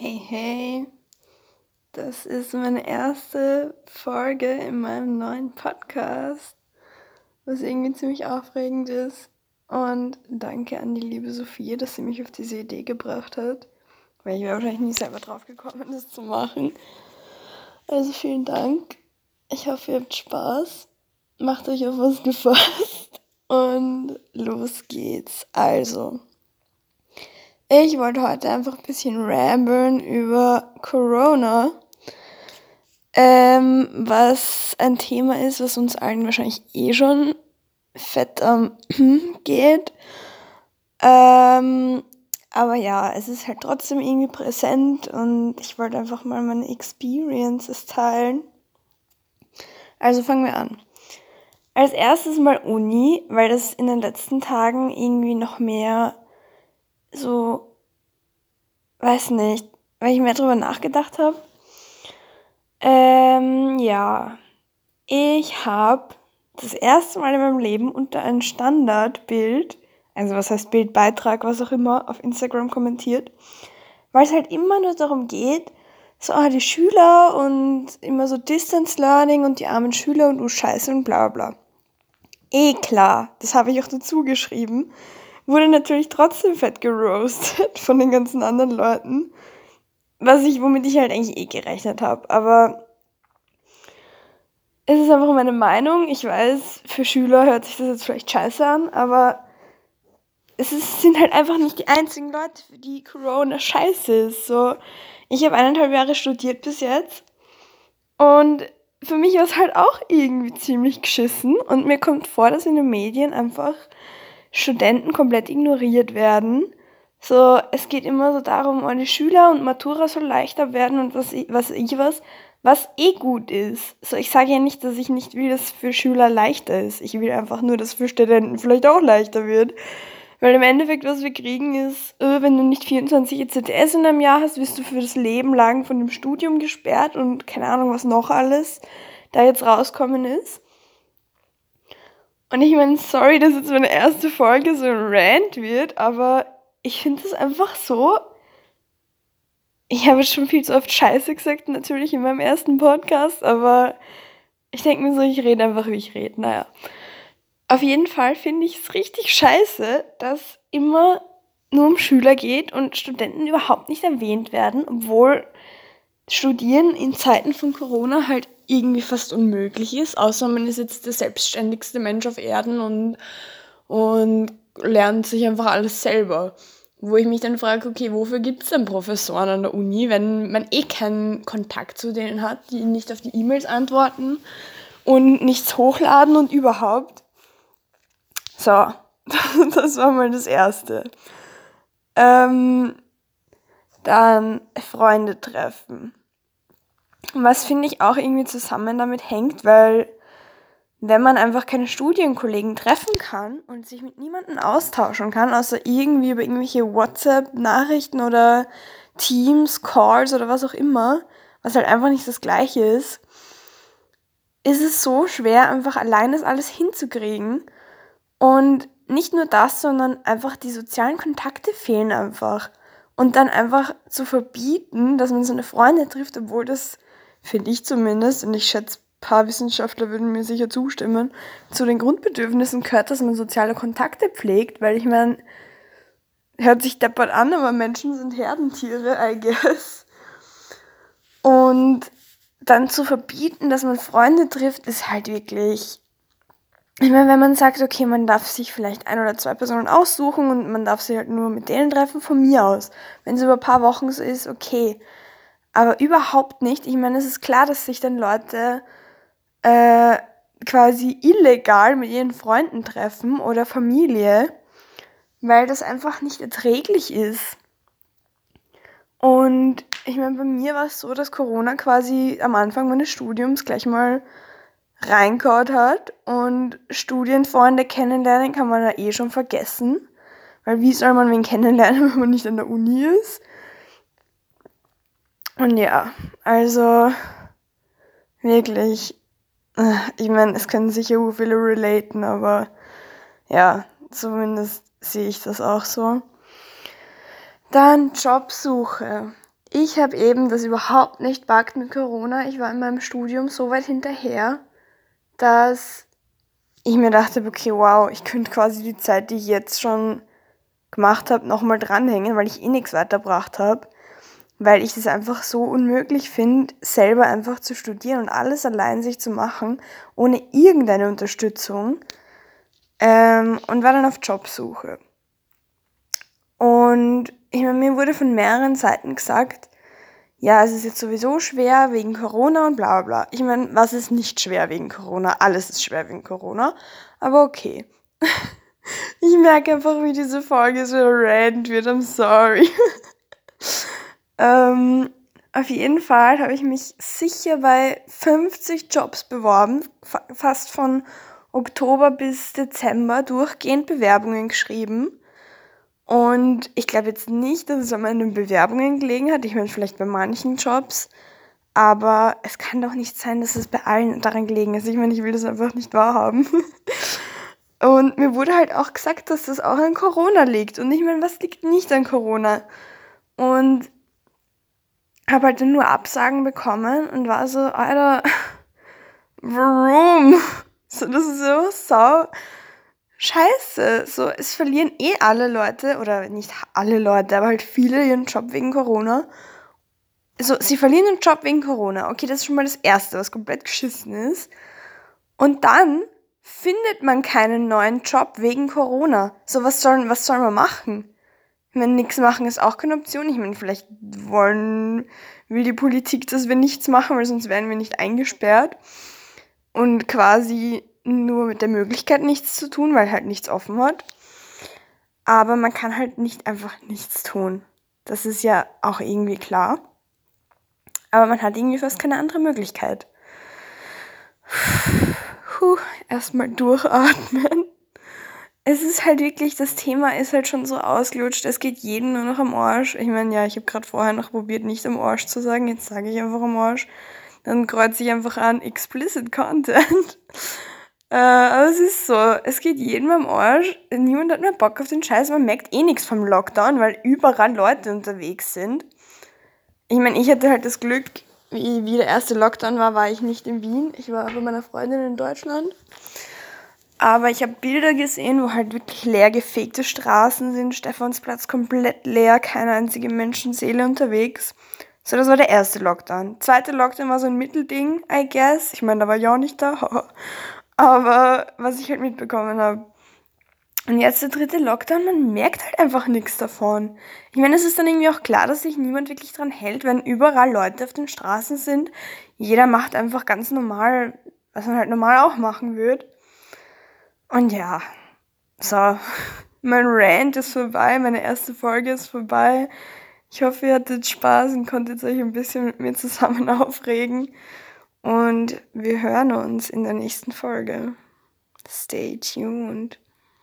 Hey, hey, das ist meine erste Folge in meinem neuen Podcast, was irgendwie ziemlich aufregend ist. Und danke an die liebe Sophie, dass sie mich auf diese Idee gebracht hat, weil ich wäre wahrscheinlich nie selber drauf gekommen, das zu machen. Also vielen Dank. Ich hoffe, ihr habt Spaß. Macht euch auf was gefasst. Und los geht's. Also. Ich wollte heute einfach ein bisschen ramblen über Corona, ähm, was ein Thema ist, was uns allen wahrscheinlich eh schon fett am geht. Ähm, aber ja, es ist halt trotzdem irgendwie präsent und ich wollte einfach mal meine Experiences teilen. Also fangen wir an. Als erstes mal Uni, weil das in den letzten Tagen irgendwie noch mehr so, weiß nicht, weil ich mehr drüber nachgedacht habe. Ähm, ja, ich habe das erste Mal in meinem Leben unter ein Standardbild, also was heißt Bildbeitrag, was auch immer, auf Instagram kommentiert, weil es halt immer nur darum geht, so, ah, die Schüler und immer so Distance Learning und die armen Schüler und du Scheiße und bla bla. Eh klar, das habe ich auch dazu geschrieben wurde natürlich trotzdem fett geroastet von den ganzen anderen Leuten. Was ich, womit ich halt eigentlich eh gerechnet habe. Aber es ist einfach meine Meinung. Ich weiß, für Schüler hört sich das jetzt vielleicht scheiße an, aber es ist, sind halt einfach nicht die einzigen Leute, für die Corona scheiße ist. So, ich habe eineinhalb Jahre studiert bis jetzt und für mich war es halt auch irgendwie ziemlich geschissen und mir kommt vor, dass in den Medien einfach Studenten komplett ignoriert werden. So, es geht immer so darum, oh, Schüler und Matura soll leichter werden und was, was ich was, was eh gut ist. So, ich sage ja nicht, dass ich nicht will, dass es für Schüler leichter ist. Ich will einfach nur, dass es für Studenten vielleicht auch leichter wird. Weil im Endeffekt, was wir kriegen, ist, äh, wenn du nicht 24 ECTS in einem Jahr hast, wirst du für das Leben lang von dem Studium gesperrt und keine Ahnung, was noch alles da jetzt rauskommen ist. Und ich meine, sorry, dass jetzt meine erste Folge so ein Rant wird, aber ich finde es einfach so. Ich habe schon viel zu oft Scheiße gesagt, natürlich in meinem ersten Podcast, aber ich denke mir so, ich rede einfach, wie ich rede. Naja. Auf jeden Fall finde ich es richtig scheiße, dass immer nur um Schüler geht und Studenten überhaupt nicht erwähnt werden, obwohl Studieren in Zeiten von Corona halt irgendwie fast unmöglich ist, außer man ist jetzt der selbstständigste Mensch auf Erden und, und lernt sich einfach alles selber. Wo ich mich dann frage, okay, wofür gibt es denn Professoren an der Uni, wenn man eh keinen Kontakt zu denen hat, die nicht auf die E-Mails antworten und nichts hochladen und überhaupt. So, das war mal das Erste. Ähm, dann Freunde treffen. Was finde ich auch irgendwie zusammen damit hängt, weil wenn man einfach keine Studienkollegen treffen kann und sich mit niemandem austauschen kann, außer irgendwie über irgendwelche WhatsApp-Nachrichten oder Teams, Calls oder was auch immer, was halt einfach nicht das gleiche ist, ist es so schwer, einfach allein das alles hinzukriegen. Und nicht nur das, sondern einfach die sozialen Kontakte fehlen einfach. Und dann einfach zu verbieten, dass man seine Freunde trifft, obwohl das finde ich zumindest, und ich schätze, ein paar Wissenschaftler würden mir sicher zustimmen, zu den Grundbedürfnissen gehört, dass man soziale Kontakte pflegt, weil ich meine, hört sich deppert an, aber Menschen sind Herdentiere, I guess. Und dann zu verbieten, dass man Freunde trifft, ist halt wirklich. Ich meine, wenn man sagt, okay, man darf sich vielleicht ein oder zwei Personen aussuchen und man darf sich halt nur mit denen treffen, von mir aus. Wenn es über ein paar Wochen so ist, okay. Aber überhaupt nicht. Ich meine, es ist klar, dass sich dann Leute äh, quasi illegal mit ihren Freunden treffen oder Familie, weil das einfach nicht erträglich ist. Und ich meine, bei mir war es so, dass Corona quasi am Anfang meines Studiums gleich mal reingehauen hat und Studienfreunde kennenlernen kann man ja eh schon vergessen. Weil wie soll man wen kennenlernen, wenn man nicht an der Uni ist? Und ja, also wirklich, äh, ich meine, es können sicher viele relaten, aber ja, zumindest sehe ich das auch so. Dann Jobsuche. ich habe eben das überhaupt nicht backt mit Corona. Ich war in meinem Studium so weit hinterher, dass ich mir dachte, okay, wow, ich könnte quasi die Zeit, die ich jetzt schon gemacht habe, nochmal dranhängen, weil ich eh nichts weitergebracht habe. Weil ich es einfach so unmöglich finde, selber einfach zu studieren und alles allein sich zu machen, ohne irgendeine Unterstützung. Ähm, und war dann auf Jobsuche. Und ich meine, mir wurde von mehreren Seiten gesagt, ja, es ist jetzt sowieso schwer wegen Corona und bla bla bla. Ich meine, was ist nicht schwer wegen Corona? Alles ist schwer wegen Corona. Aber okay. Ich merke einfach, wie diese Folge so rant wird. I'm sorry. ähm, auf jeden Fall habe ich mich sicher bei 50 Jobs beworben. Fast von Oktober bis Dezember durchgehend Bewerbungen geschrieben. Und ich glaube jetzt nicht, dass es an meinen Bewerbungen gelegen hat. Ich meine, vielleicht bei manchen Jobs. Aber es kann doch nicht sein, dass es bei allen daran gelegen ist. Ich meine, ich will das einfach nicht wahrhaben. Und mir wurde halt auch gesagt, dass das auch an Corona liegt. Und ich meine, was liegt nicht an Corona? Und habe halt dann nur Absagen bekommen und war so, Alter, warum? So, das ist so sau scheiße. So, es verlieren eh alle Leute, oder nicht alle Leute, aber halt viele ihren Job wegen Corona. So, sie verlieren den Job wegen Corona. Okay, das ist schon mal das Erste, was komplett geschissen ist. Und dann findet man keinen neuen Job wegen Corona. So, was soll, was soll man machen? Meine, nichts machen ist auch keine Option. Ich meine, vielleicht wollen, will die Politik, dass wir nichts machen, weil sonst werden wir nicht eingesperrt. Und quasi nur mit der Möglichkeit nichts zu tun, weil halt nichts offen hat. Aber man kann halt nicht einfach nichts tun. Das ist ja auch irgendwie klar. Aber man hat irgendwie fast keine andere Möglichkeit. Puh, erstmal durchatmen. Es ist halt wirklich, das Thema ist halt schon so ausgelutscht. Es geht jeden nur noch am Arsch. Ich meine, ja, ich habe gerade vorher noch probiert, nicht am Arsch zu sagen. Jetzt sage ich einfach am Arsch. Dann kreuze ich einfach an Explicit Content. Äh, aber es ist so, es geht jedem am Arsch. Niemand hat mehr Bock auf den Scheiß. Man merkt eh nichts vom Lockdown, weil überall Leute unterwegs sind. Ich meine, ich hatte halt das Glück, wie, wie der erste Lockdown war, war ich nicht in Wien. Ich war bei meiner Freundin in Deutschland. Aber ich habe Bilder gesehen, wo halt wirklich leer gefegte Straßen sind, Stephansplatz komplett leer, keine einzige Menschenseele unterwegs. So, das war der erste Lockdown. Zweite Lockdown war so ein Mittelding, I guess. Ich meine, da war ich auch nicht da. Aber was ich halt mitbekommen habe. Und jetzt der dritte Lockdown, man merkt halt einfach nichts davon. Ich meine, es ist dann irgendwie auch klar, dass sich niemand wirklich dran hält, wenn überall Leute auf den Straßen sind. Jeder macht einfach ganz normal, was man halt normal auch machen würde. Und ja, so, mein Rant ist vorbei, meine erste Folge ist vorbei. Ich hoffe, ihr hattet Spaß und konntet euch ein bisschen mit mir zusammen aufregen. Und wir hören uns in der nächsten Folge. Stay tuned.